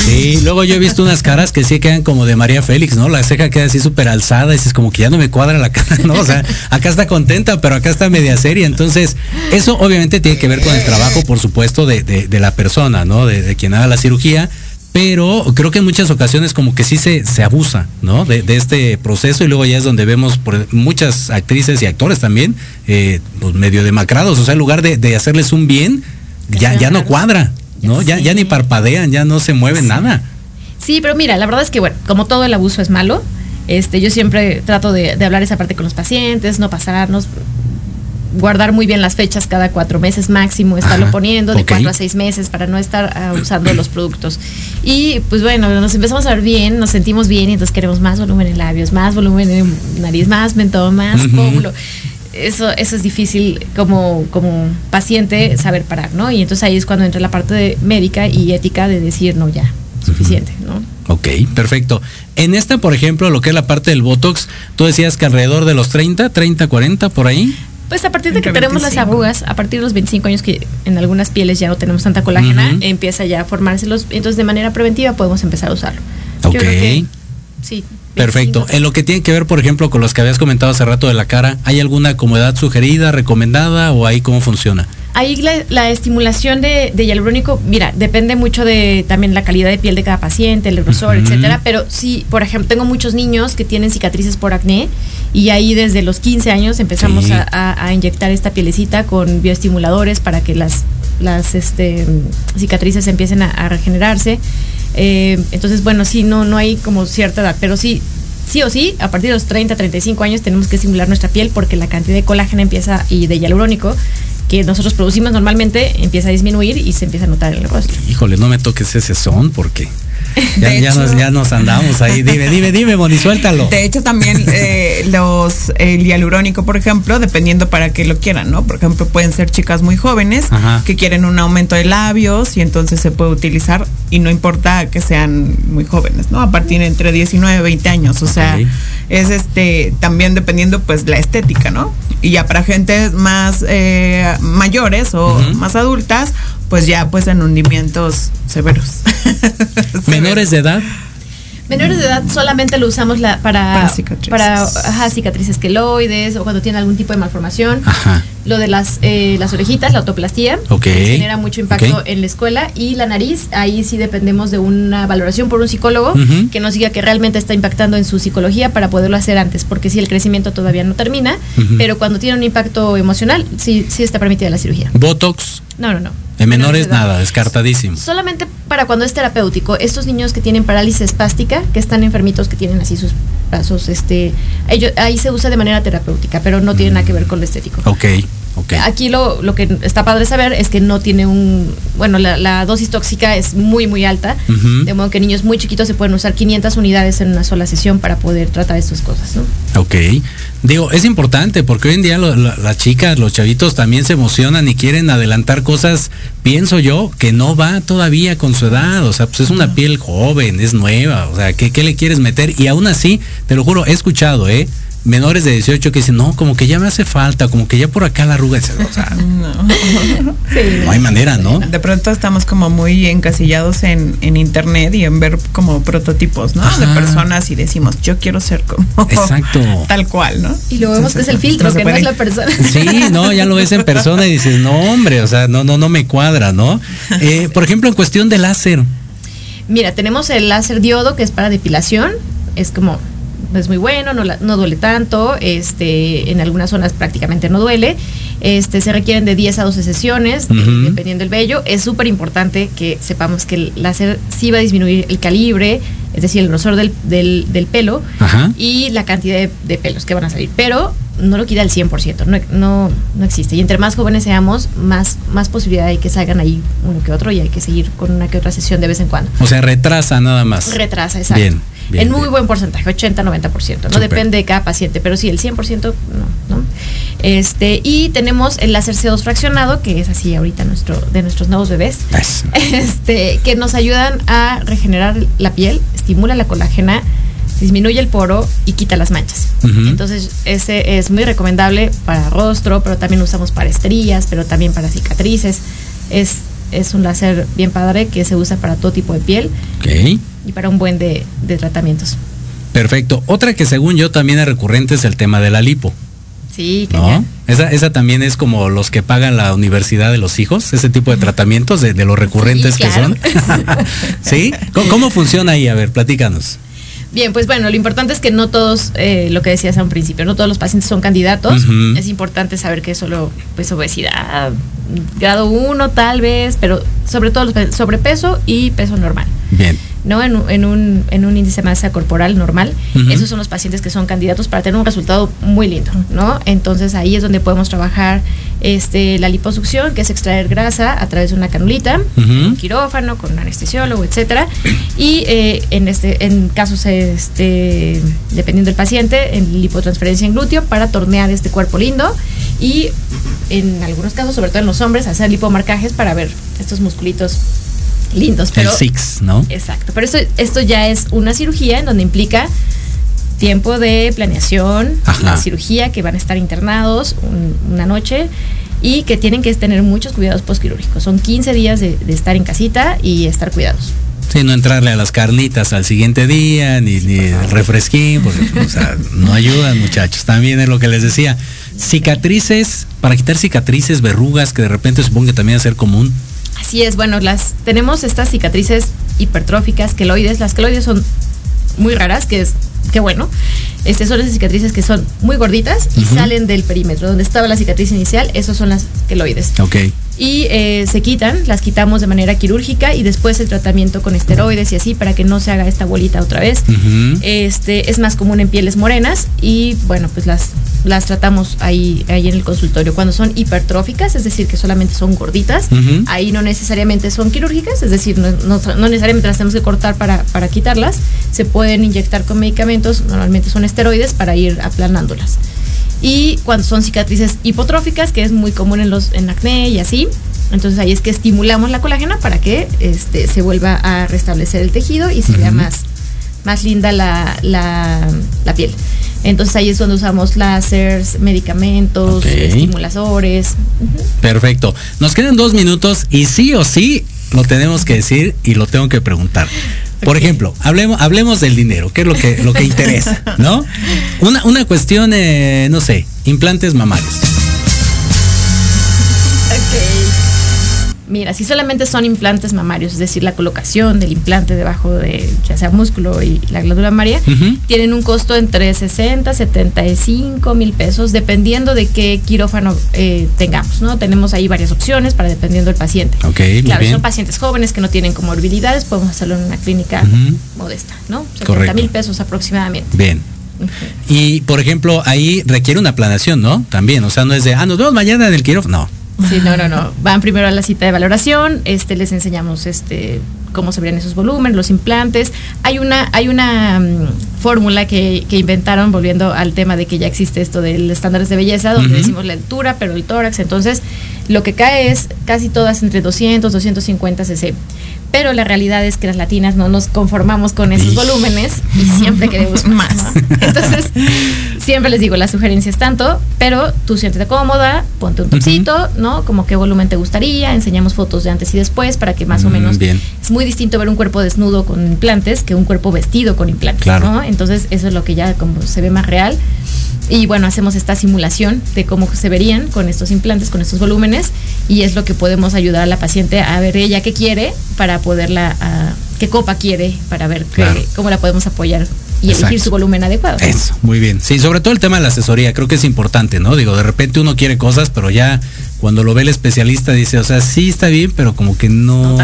Sí, luego yo he visto unas caras que sí quedan como de María Félix, ¿no? La ceja queda así súper alzada y dices como que ya no me cuadra la cara, ¿no? O sea, acá está contenta, pero acá está media seria. Entonces, eso obviamente tiene que ver con el trabajo, por supuesto, de, de- de la persona, ¿no? De, de quien haga la cirugía. Pero creo que en muchas ocasiones como que sí se, se abusa, ¿no? De, de este proceso y luego ya es donde vemos por muchas actrices y actores también, eh, pues medio demacrados. O sea, en lugar de, de hacerles un bien, ya, ya no cuadra, ¿no? Ya, ya ni parpadean, ya no se mueven nada. Sí, pero mira, la verdad es que, bueno, como todo el abuso es malo, este, yo siempre trato de, de hablar esa parte con los pacientes, no pasarnos, guardar muy bien las fechas cada cuatro meses máximo, estarlo Ajá, poniendo de cuatro a seis meses para no estar ah, usando los productos. Y pues bueno, nos empezamos a ver bien, nos sentimos bien y entonces queremos más volumen en labios, más volumen en nariz, más mentón, más Ujú. pómulo. Eso, eso es difícil como, como paciente saber parar, ¿no? Y entonces ahí es cuando entra la parte de médica y ética de decir, no, ya, suficiente, ¿no? Ok, perfecto. En esta, por ejemplo, lo que es la parte del Botox, tú decías que alrededor de los 30, 30, 40, por ahí. Pues a partir de que tenemos las 25. arrugas, a partir de los 25 años que en algunas pieles ya no tenemos tanta colágena, empieza ya a formarse los, entonces de manera preventiva podemos empezar a usarlo. Yo Ok. creo que sí. Perfecto. 25. En lo que tiene que ver, por ejemplo, con los que habías comentado hace rato de la cara, ¿hay alguna como edad sugerida, recomendada o ahí cómo funciona? Ahí la, la estimulación de, de hialurónico, mira, depende mucho de también la calidad de piel de cada paciente, el grosor, etcétera. Pero sí, por ejemplo, tengo muchos niños que tienen cicatrices por acné y ahí desde los 15 años empezamos Sí. a, a- a inyectar esta pielecita con bioestimuladores para que las, las este, cicatrices empiecen a, a regenerarse. Eh, entonces, bueno, sí, no, no hay como cierta edad, pero sí, sí o sí, a partir de los 30, 35 años tenemos que estimular nuestra piel porque la cantidad de colágeno empieza y de hialurónico que nosotros producimos normalmente empieza a disminuir y se empieza a notar en el rostro. Híjole, no me toques ese son porque ya, De ya hecho- nos, ya nos andamos ahí. Dime, dime, dime, Moni, suéltalo. De hecho, también eh, los el hialurónico, por ejemplo, dependiendo para qué lo quieran, ¿no? Por ejemplo, pueden ser chicas muy jóvenes Ajá. que quieren un aumento de labios y entonces se puede utilizar y no importa que sean muy jóvenes, ¿no? A partir de entre 19 y 20 años, o sea, es este también dependiendo pues la estética, ¿no? Y ya para gente más eh, mayores o más adultas, pues ya pues en hundimientos severos. Menores de edad. Menores de edad solamente lo usamos la, para, Para cicatrices. para, ajá, cicatrices queloides o cuando tienen algún tipo de malformación. Ajá. Lo de las, eh, las orejitas, la autoplastía, Ok. que genera mucho impacto en la escuela. Y la nariz, ahí sí dependemos de una valoración por un psicólogo que nos diga que realmente está impactando en su psicología para poderlo hacer antes, porque si el crecimiento todavía no termina, pero cuando tiene un impacto emocional, sí, sí está permitida la cirugía. Botox, No, no, no. en menores nada, descartadísimo. Solamente para cuando es terapéutico. Estos niños que tienen parálisis espástica, que están enfermitos, que tienen así sus brazos, este, ellos, ahí se usa de manera terapéutica, pero no tiene nada que ver con lo estético. Ok, ok. Aquí lo, lo que está padre saber es que no tiene un, bueno, la, la dosis tóxica es muy, muy alta, de modo que niños muy chiquitos se pueden usar 500 unidades en una sola sesión para poder tratar estas cosas, ¿no? Ok. Digo, es importante porque hoy en día lo- las chicas, los chavitos también se emocionan y quieren adelantar cosas, pienso yo, que no va todavía con su edad. O sea, pues es una piel joven, es nueva. O sea, ¿qué, qué le quieres meter? Y aún así, te lo juro, he escuchado, ¿eh? Menores de 18 que dicen, no, como que ya me hace falta, como que ya por acá la arruga. O sea, no hay manera, ¿no? De pronto estamos como muy encasillados en, en internet y en ver como prototipos, ¿no? De personas y decimos, yo quiero ser como Exacto. tal cual, ¿no? Y luego vemos que es el filtro, no que no es la persona. Sí, no, ya lo ves en persona y dices, no, hombre, o sea, no, no, no me cuadra, ¿no? Eh, por ejemplo, en cuestión de láser. Mira, tenemos el láser diodo que es para depilación, es como es muy bueno, no, no duele tanto, este, en algunas zonas prácticamente no duele. Este, se requieren de 10 a 12 sesiones, Ujú. dependiendo del vello. Es súper importante que sepamos que el láser sí va a disminuir el calibre, es decir, el grosor del, del- del pelo Ajá. y la cantidad de, de pelos que van a salir. Pero no lo quita al 100%, no, no, no existe. Y entre más jóvenes seamos, más, más posibilidad hay que salgan ahí uno que otro y hay que seguir con una que otra sesión de vez en cuando. O sea, retrasa nada más. Retrasa, exacto. Bien, bien, en muy bien. buen porcentaje, 80-90%. No depende de cada paciente, pero sí, el 100% no, ¿no? Este, y tenemos el láser C2 fraccionado, que es así ahorita nuestro, de nuestros nuevos bebés, Es- este, que nos ayudan a regenerar la piel, estimula la colágena, disminuye el poro y quita las manchas. Entonces, ese es muy recomendable para rostro, pero también lo usamos para estrías, pero también para cicatrices. Es, es un láser bien padre que se usa para todo tipo de piel Ok. Y para un buen de, de tratamientos. Perfecto. Otra que según yo también es recurrente es el tema de la lipo, Sí, ¿no? Esa, esa también es como los que pagan la universidad de los hijos, ese tipo de tratamientos de, de los recurrentes Sí, que son. ¿Sí? ¿Cómo, cómo funciona ahí? A ver, platícanos. Bien, pues bueno, lo importante es que no todos, eh, lo que decías a un principio, no todos los pacientes son candidatos. Es importante saber que solo, pues obesidad, grado 1 tal vez, pero sobre todo los sobrepeso y peso normal. Bien. ¿No? En, un- en un, en un índice de masa corporal normal. Esos son los pacientes que son candidatos para tener un resultado muy lindo, ¿no? Entonces ahí es donde podemos trabajar este, la liposucción, que es extraer grasa a través de una canulita, un quirófano, con un anestesiólogo, etcétera. Y eh, en este, en casos este, dependiendo del paciente, en lipotransferencia en glúteo para tornear este cuerpo lindo. Y en algunos casos, sobre todo en los hombres, hacer lipomarcajes para ver estos musculitos lindos. Pero, el Six, ¿no? Exacto, pero esto, esto ya es una cirugía en donde implica tiempo de planeación, Ajá. la cirugía que van a estar internados un- una noche y que tienen que tener muchos cuidados postquirúrgicos. Son 15 días de, de estar en casita y estar cuidados. Sí, no entrarle a las carnitas al siguiente día, ni, ni el refresquín, porque o sea, no ayudan muchachos. También es lo que les decía. Cicatrices, para quitar cicatrices, verrugas, que de repente supongo que también va a ser común. Así es, bueno, las tenemos estas cicatrices hipertróficas, queloides. Las queloides son muy raras, que es que bueno. Este son esas cicatrices que son muy gorditas y salen del perímetro donde estaba la cicatriz inicial. Esos son las queloides. Ok. Y eh, se quitan, las quitamos de manera quirúrgica y después el tratamiento con esteroides y así para que no se haga esta bolita otra vez. Este es más común en pieles morenas y bueno, pues las las tratamos ahí ahí en el consultorio cuando son hipertróficas, es decir, que solamente son gorditas. Ahí no necesariamente son quirúrgicas, es decir, no, no- no necesariamente las tenemos que cortar para, para quitarlas. Se pueden inyectar con medicamentos, normalmente son esteroides para ir aplanándolas. Y cuando son cicatrices hipotróficas, que es muy común en los en acné y así, entonces ahí es que estimulamos la colágena para que este, se vuelva a restablecer el tejido y se vea más, más linda la, la, la piel. Entonces ahí es donde usamos láseres, medicamentos, Ok. estimuladores. Ujú. Perfecto. Nos quedan dos minutos y sí o sí lo tenemos que decir y lo tengo que preguntar. Por ejemplo, hablemos, hablemos del dinero, que es lo que, lo que interesa, ¿no? Una, una cuestión, eh, no sé, implantes mamarios. Mira, si solamente son implantes mamarios, es decir, la colocación del implante debajo de ya sea músculo y la glándula mamaria, tienen un costo entre 60, 75 mil pesos, dependiendo de qué quirófano eh, tengamos, ¿no? Tenemos ahí varias opciones para dependiendo del paciente. Ok, muy claro, bien. son pacientes jóvenes que no tienen comorbilidades, podemos hacerlo en una clínica modesta, ¿no? 70 Correcto. mil pesos aproximadamente. Bien. Y, por ejemplo, ahí requiere una planeación, ¿no? También, o sea, no es de, ah, nos vemos mañana en el quirófano. No. Sí, no, no, no. Van primero a la cita de valoración, este, les enseñamos este cómo se verían esos volúmenes, los implantes. Hay una, hay una mm, fórmula que, que inventaron, volviendo al tema de que ya existe esto del estándares de belleza, donde decimos la altura, pero el tórax. Entonces, lo que cae es casi todas entre 200, 250 cc. Pero la realidad es que las latinas no nos conformamos con esos Ish. volúmenes y siempre queremos más. Entonces, siempre les digo, la sugerencia es tanto, pero tú siéntete cómoda, ponte un topsito, ¿no? Como qué volumen te gustaría, enseñamos fotos de antes y después para que más o Mm, menos... bien. Es muy distinto ver un cuerpo desnudo con implantes que un cuerpo vestido con implantes, Claro. ¿no? Entonces, eso es lo que ya como se ve más real. Y bueno, hacemos esta simulación de cómo se verían con estos implantes, con estos volúmenes, y es lo que podemos ayudar a la paciente a ver ella qué quiere para poderla, ah, qué copa quiere, para ver qué- cómo la podemos apoyar y Exacto. elegir su volumen adecuado. Eso, muy bien. Sí, sobre todo el tema de la asesoría, creo que es importante, ¿no? Digo, de repente uno quiere cosas, pero ya cuando lo ve el especialista dice, o sea, sí está bien, pero como que no,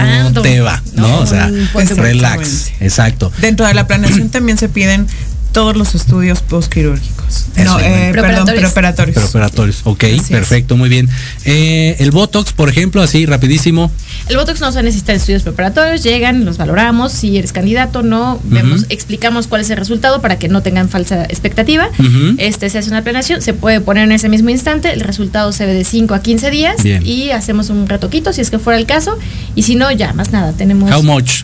te va, ¿no? No, o sea, pues, relax. Exacto. Dentro de la planeación también se piden todos los estudios postquirúrgicos. Eso, No, eh, perdón. Pero operatorios, ok, Así es. perfecto, muy bien. Eh, el Botox, por ejemplo, así rapidísimo. El Botox no se necesita estudios preparatorios, llegan, los valoramos, si eres candidato, no, vemos, explicamos cuál es el resultado para que no tengan falsa expectativa. Este se hace una planeación, se puede poner en ese mismo instante, el resultado se ve de 5 a 15 días Bien. y hacemos un retoquito si es que fuera el caso, y si no, ya más nada, tenemos How much?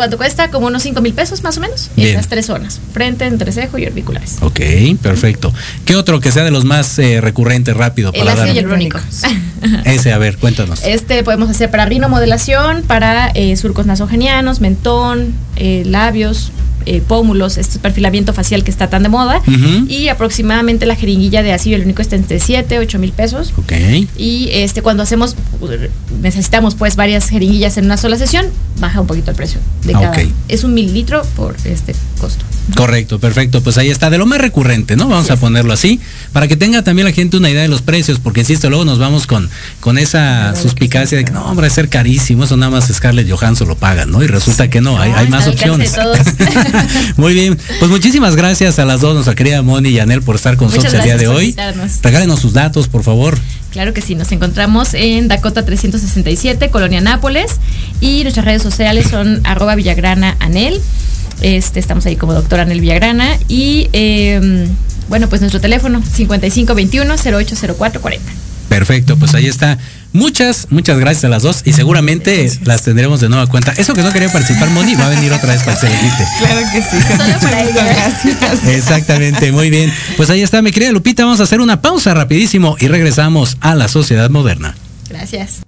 ¿Cuánto cuesta? Como unos 5 mil pesos más o menos, Bien. en las tres zonas, frente, entrecejo y orbiculares. Ok, perfecto. ¿Qué otro que sea de los más eh, recurrentes, rápido, El para ácido dar? hialurónico. Ese, a ver, cuéntanos. Este podemos hacer para rinomodelación, para eh, surcos nasogenianos, mentón, eh, labios, eh, pómulos, este perfilamiento facial que está tan de moda. Y aproximadamente la jeringuilla de ácido hialurónico está entre 7, 8 mil pesos. Ok. Y este cuando hacemos, necesitamos pues varias jeringuillas en una sola sesión, baja un poquito el precio de Ah, cada. Es un mililitro por este costo. Correcto, perfecto. Pues ahí está, de lo más recurrente, ¿no? Vamos a ponerlo así, para que tenga también la gente una idea de los precios, porque insisto, luego nos vamos con, con esa suspicacia de que no, hombre, es ser carísimo, eso nada más Scarlett Johansson lo paga, ¿no? Y resulta que no, hay, No, hay más opciones. Muy bien, pues muchísimas gracias a las dos, nuestra querida Moni y Anel, por estar con nosotros el día de hoy. Regálenos sus datos, por favor. Claro que sí, nos encontramos en Dakota 367, Colonia Nápoles, y nuestras redes sociales son arroba Villagrana Anel. Este, estamos ahí como doctor Anel Villagrana. Y eh, bueno, pues nuestro teléfono 5521-080440. Perfecto, pues ahí está. Muchas, muchas gracias a las dos y seguramente las tendremos de nueva cuenta. Eso que no quería participar, Moni, va a venir otra vez para que se le quite. Claro que sí. Solo para ella. Gracias. Exactamente, muy bien. Pues ahí está, mi querida Lupita. Vamos a hacer una pausa rapidísimo y regresamos a la sociedad moderna. Gracias.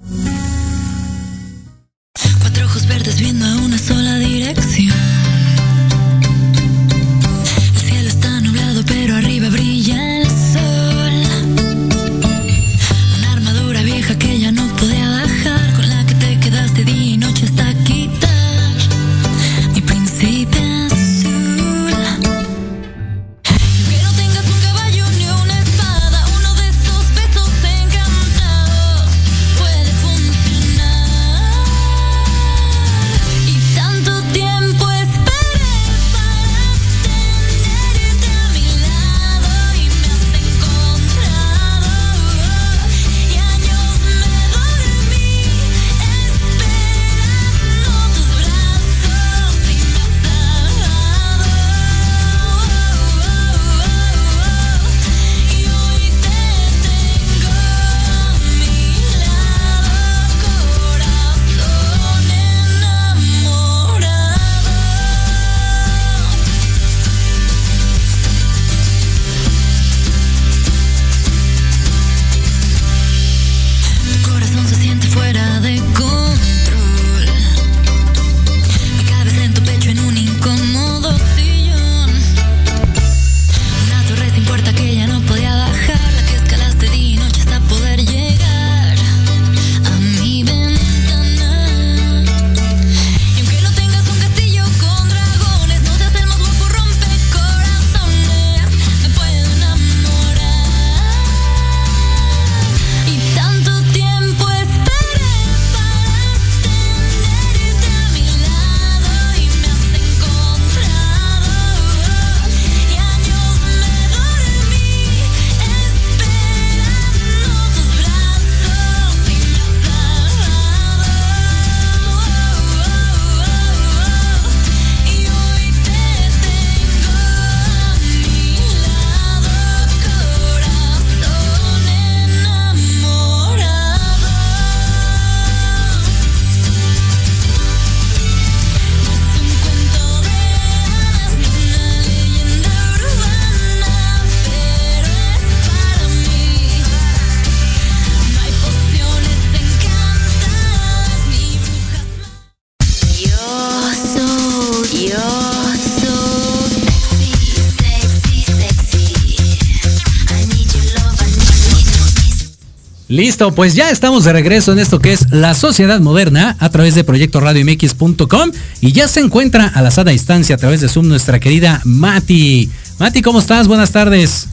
Listo, pues ya estamos de regreso en esto que es la sociedad moderna a través de proyecto radiomx.com y ya se encuentra a la sana distancia a través de Zoom nuestra querida Mati. Mati, ¿cómo estás? Buenas tardes.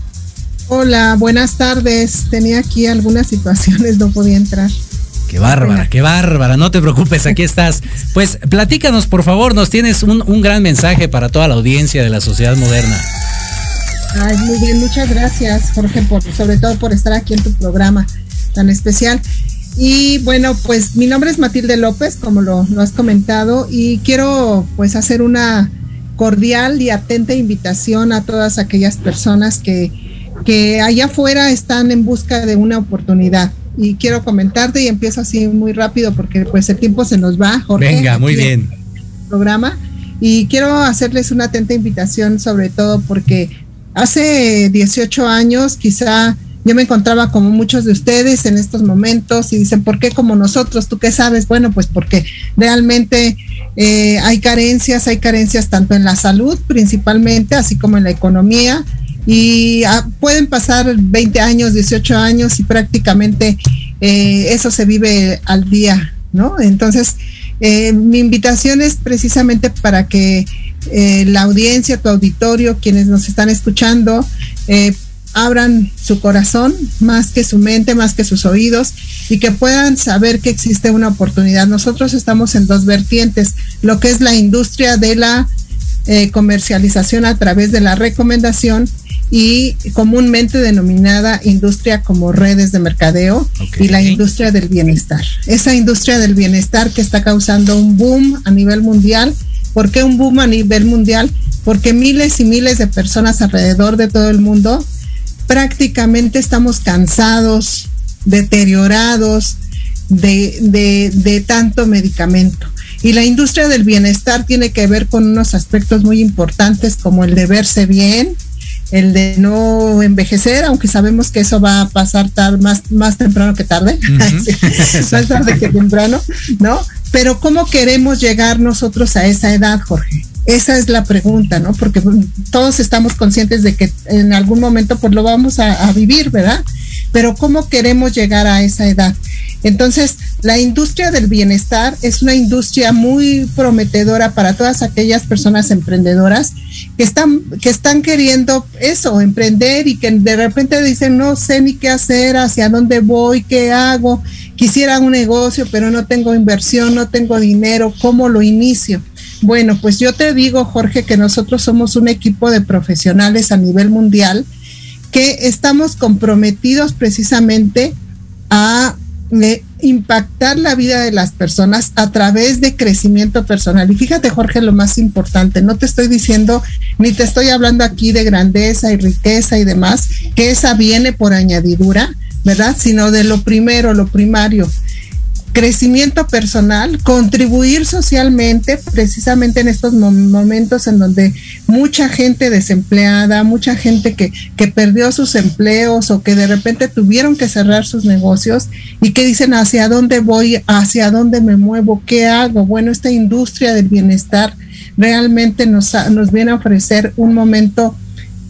Hola, buenas tardes. Tenía aquí algunas situaciones, no podía entrar. Qué bárbara, qué bárbara, no te preocupes, aquí estás. Pues platícanos, por favor, nos tienes un, un gran mensaje para toda la audiencia de la sociedad moderna. Ay, muy bien, muchas gracias, Jorge, por, sobre todo por estar aquí en tu programa tan especial. Y bueno, pues mi nombre es Matilde López, como lo, lo has comentado, y quiero pues hacer una cordial y atenta invitación a todas aquellas personas que, que allá afuera están en busca de una oportunidad. Y quiero comentarte y empiezo así muy rápido porque pues el tiempo se nos va, Jorge. Venga, muy bien. Programa. Y quiero hacerles una atenta invitación sobre todo porque hace 18 años quizá yo me encontraba como muchos de ustedes en estos momentos y dicen, ¿por qué como nosotros? ¿Tú qué sabes? Bueno, pues porque realmente eh, hay carencias, hay carencias tanto en la salud principalmente, así como en la economía. Y ah, pueden pasar 20 años, 18 años y prácticamente eh, eso se vive al día, ¿no? Entonces, eh, mi invitación es precisamente para que eh, la audiencia, tu auditorio, quienes nos están escuchando, eh, abran su corazón más que su mente, más que sus oídos y que puedan saber que existe una oportunidad. Nosotros estamos en dos vertientes, lo que es la industria de la eh, comercialización a través de la recomendación y comúnmente denominada industria como redes de mercadeo y la industria del bienestar. Esa industria del bienestar que está causando un boom a nivel mundial. ¿Por qué un boom a nivel mundial? Porque miles y miles de personas alrededor de todo el mundo prácticamente estamos cansados, deteriorados de, de, de tanto medicamento. Y la industria del bienestar tiene que ver con unos aspectos muy importantes como el de verse bien, el de no envejecer, aunque sabemos que eso va a pasar tar- más, más temprano que tarde, más tarde que temprano, ¿no? Pero ¿cómo queremos llegar nosotros a esa edad, Jorge? Esa es la pregunta, ¿no? Porque bueno, todos estamos conscientes de que en algún momento pues lo vamos a, a vivir, ¿verdad? Pero ¿cómo queremos llegar a esa edad? Entonces, la industria del bienestar es una industria muy prometedora para todas aquellas personas emprendedoras que están, que están queriendo eso, emprender y que de repente dicen, no sé ni qué hacer, hacia dónde voy, qué hago, quisiera un negocio, pero no tengo inversión, no tengo dinero, ¿cómo lo inicio? Bueno, pues yo te digo, Jorge, que nosotros somos un equipo de profesionales a nivel mundial que estamos comprometidos precisamente a eh, impactar la vida de las personas a través de crecimiento personal. Y fíjate, Jorge, lo más importante, no te estoy diciendo ni te estoy hablando aquí de grandeza y riqueza y demás, que esa viene por añadidura, ¿verdad? Sino de lo primero, lo primario, crecimiento personal, contribuir socialmente, precisamente en estos mo- momentos en donde mucha gente desempleada, mucha gente que, que perdió sus empleos o que de repente tuvieron que cerrar sus negocios y que dicen hacia dónde voy, hacia dónde me muevo, qué hago. Bueno, esta industria del bienestar realmente nos, nos viene a ofrecer un momento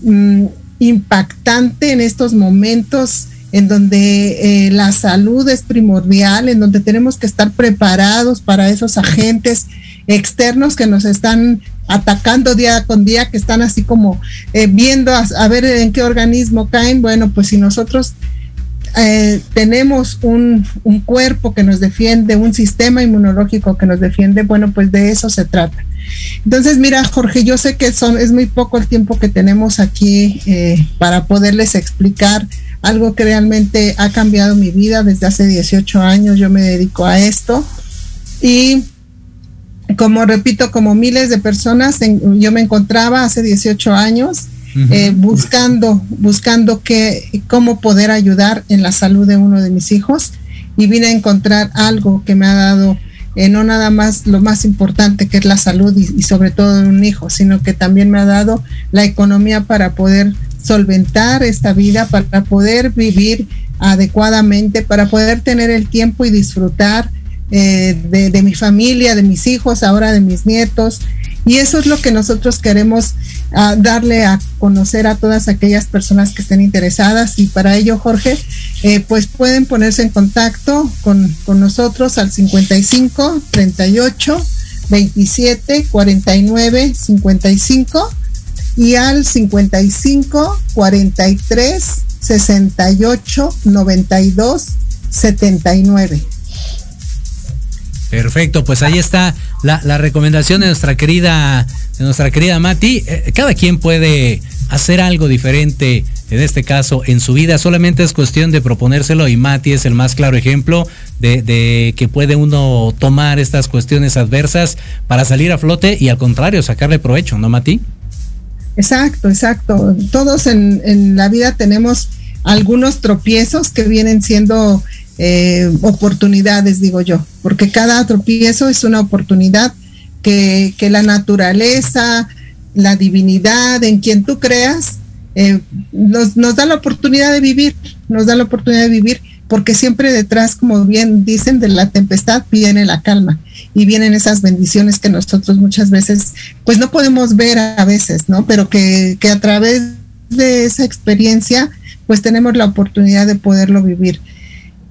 mm, impactante en estos momentos en donde eh, la salud es primordial, en donde tenemos que estar preparados para esos agentes externos que nos están atacando día con día, que están así como eh, viendo a, ver en qué organismo caen. Bueno, pues si nosotros eh, tenemos un, cuerpo que nos defiende, un sistema inmunológico que nos defiende, bueno, pues de eso se trata. Entonces, mira, Jorge, yo sé que son, es muy poco el tiempo que tenemos aquí para poderles explicar algo que realmente ha cambiado mi vida desde hace 18 años. Yo me dedico a esto y como repito, como miles de personas, en- yo me encontraba hace 18 años eh, buscando, buscando que, cómo poder ayudar en la salud de uno de mis hijos y vine a encontrar algo que me ha dado eh, no nada más lo más importante que es la salud y, y sobre todo de un hijo, sino que también me ha dado la economía para poder solventar esta vida, para poder vivir adecuadamente, para poder tener el tiempo y disfrutar eh, de, mi familia, de mis hijos, ahora de mis nietos. Y eso es lo que nosotros queremos ah, darle a conocer a todas aquellas personas que estén interesadas y para ello, Jorge, eh, pues pueden ponerse en contacto con, con nosotros al 55 38 27 49 55 y al 55 43 68 92 79. Perfecto, pues ahí está la, recomendación de nuestra querida, de nuestra querida Mati. Eh, cada quien puede hacer algo diferente, en este caso, en su vida. Solamente es cuestión de proponérselo y Mati es el más claro ejemplo de, de, que puede uno tomar estas cuestiones adversas para salir a flote y al contrario, sacarle provecho, ¿no, Mati? Exacto, exacto. Todos en, en la vida tenemos algunos tropiezos que vienen siendo eh, oportunidades, digo yo, porque cada tropiezo es una oportunidad que, la naturaleza, la divinidad, en quien tú creas, eh, nos, da la oportunidad de vivir, nos da la oportunidad de vivir, porque siempre detrás, como bien dicen, de la tempestad viene la calma y vienen esas bendiciones que nosotros muchas veces, pues no podemos ver a veces, ¿no? Pero que, que a través de esa experiencia, pues tenemos la oportunidad de poderlo vivir.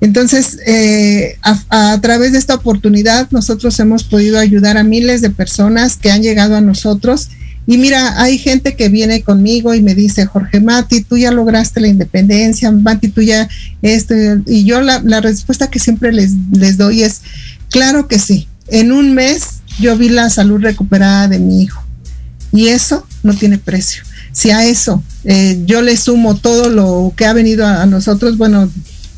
Entonces, eh, a, a, través de esta oportunidad, nosotros hemos podido ayudar a miles de personas que han llegado a nosotros. Y mira, hay gente que viene conmigo y me dice, Jorge Mati, tú ya lograste la independencia, Mati, tú ya esto. Y yo la, respuesta que siempre les, les doy es, claro que sí. En un mes yo vi la salud recuperada de mi hijo. Y eso no tiene precio. Si a eso eh, yo le sumo todo lo que ha venido a, a nosotros, bueno,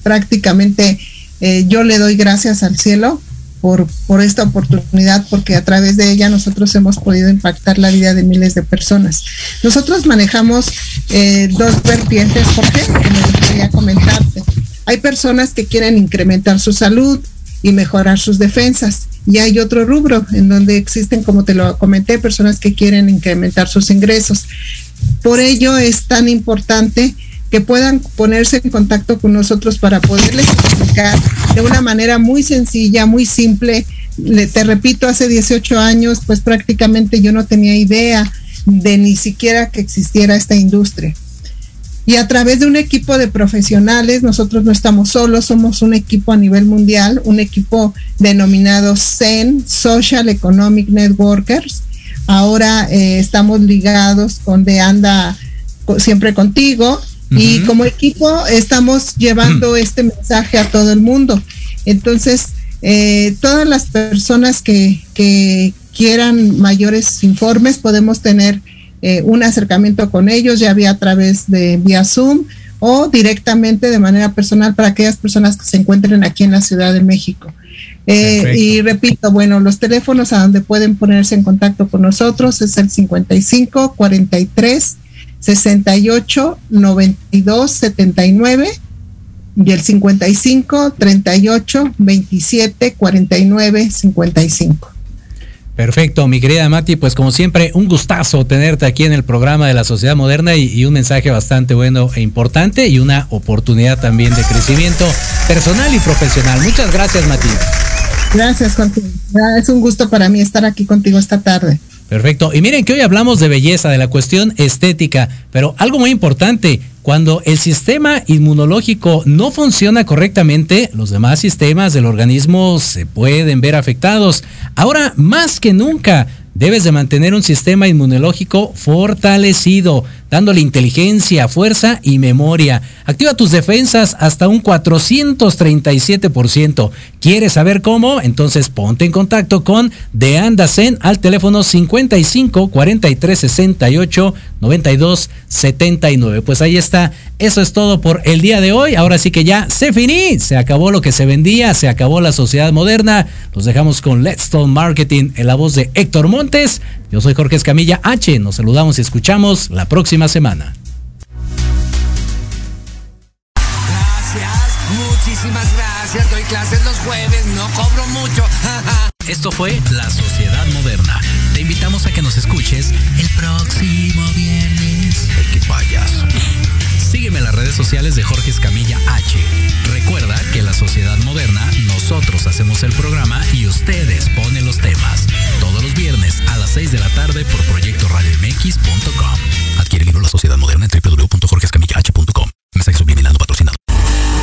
prácticamente eh, yo le doy gracias al cielo por, por esta oportunidad, porque a través de ella nosotros hemos podido impactar la vida de miles de personas. Nosotros manejamos eh, dos vertientes, Jorge, que me gustaría comentarte. Hay personas que quieren incrementar su salud y mejorar sus defensas. Y hay otro rubro en donde existen, como te lo comenté, personas que quieren incrementar sus ingresos. Por ello es tan importante que puedan ponerse en contacto con nosotros para poderles explicar de una manera muy sencilla, muy simple. Le, te repito, hace 18 años, pues prácticamente yo no tenía idea de ni siquiera que existiera esta industria. Y a través de un equipo de profesionales, nosotros no estamos solos, somos un equipo a nivel mundial, un equipo denominado CEN, Social Economic Networkers. Ahora eh, estamos ligados con De Anda siempre contigo, y como equipo estamos llevando este mensaje a todo el mundo. Entonces, eh, todas las personas que, que, quieran mayores informes, podemos tener eh, un acercamiento con ellos, ya vía a través de vía Zoom o directamente de manera personal para aquellas personas que se encuentren aquí en la Ciudad de México. Eh, y repito, bueno, los teléfonos a donde pueden ponerse en contacto con nosotros es el 55 43 68 92 79 y el 55 38 27 49 55. Perfecto, mi querida Mati, pues como siempre, un gustazo tenerte aquí en el programa de la Sociedad Moderna y, y, un mensaje bastante bueno e importante y una oportunidad también de crecimiento personal y profesional. Muchas gracias, Mati. Gracias, Jorge. Es un gusto para mí estar aquí contigo esta tarde. Perfecto. Y miren que hoy hablamos de belleza, de la cuestión estética, pero algo muy importante, cuando el sistema inmunológico no funciona correctamente, los demás sistemas del organismo se pueden ver afectados. Ahora, más que nunca, debes de mantener un sistema inmunológico fortalecido, dándole inteligencia, fuerza y memoria. Activa tus defensas hasta un 437%. ¿Quieres saber cómo? Entonces ponte en contacto con De Andacen al teléfono 55 43 68 92 79. Pues ahí está. Eso es todo por el día de hoy. Ahora sí que ya se finí. Se acabó lo que se vendía. Se acabó la sociedad moderna. Los dejamos con Let's Marketing en la voz de Héctor Montes. Yo soy Jorge Escamilla H. Nos saludamos y escuchamos la próxima semana. Gracias, muchísimas gracias. Doy clases los jueves, no cobro mucho. Esto fue La Sociedad Moderna. Te invitamos a que nos escuches el próximo viernes. Ay, qué payaso. Sígueme en las redes sociales de Jorge Escamilla H. Recuerda que la sociedad moderna, nosotros hacemos el programa y ustedes ponen los temas. Todos los viernes a las 6 6 de la tarde por Proyecto Radio MX.com. Adquiere el libro La Sociedad Moderna en www.jorgescamillah.com. Mensaje subliminal.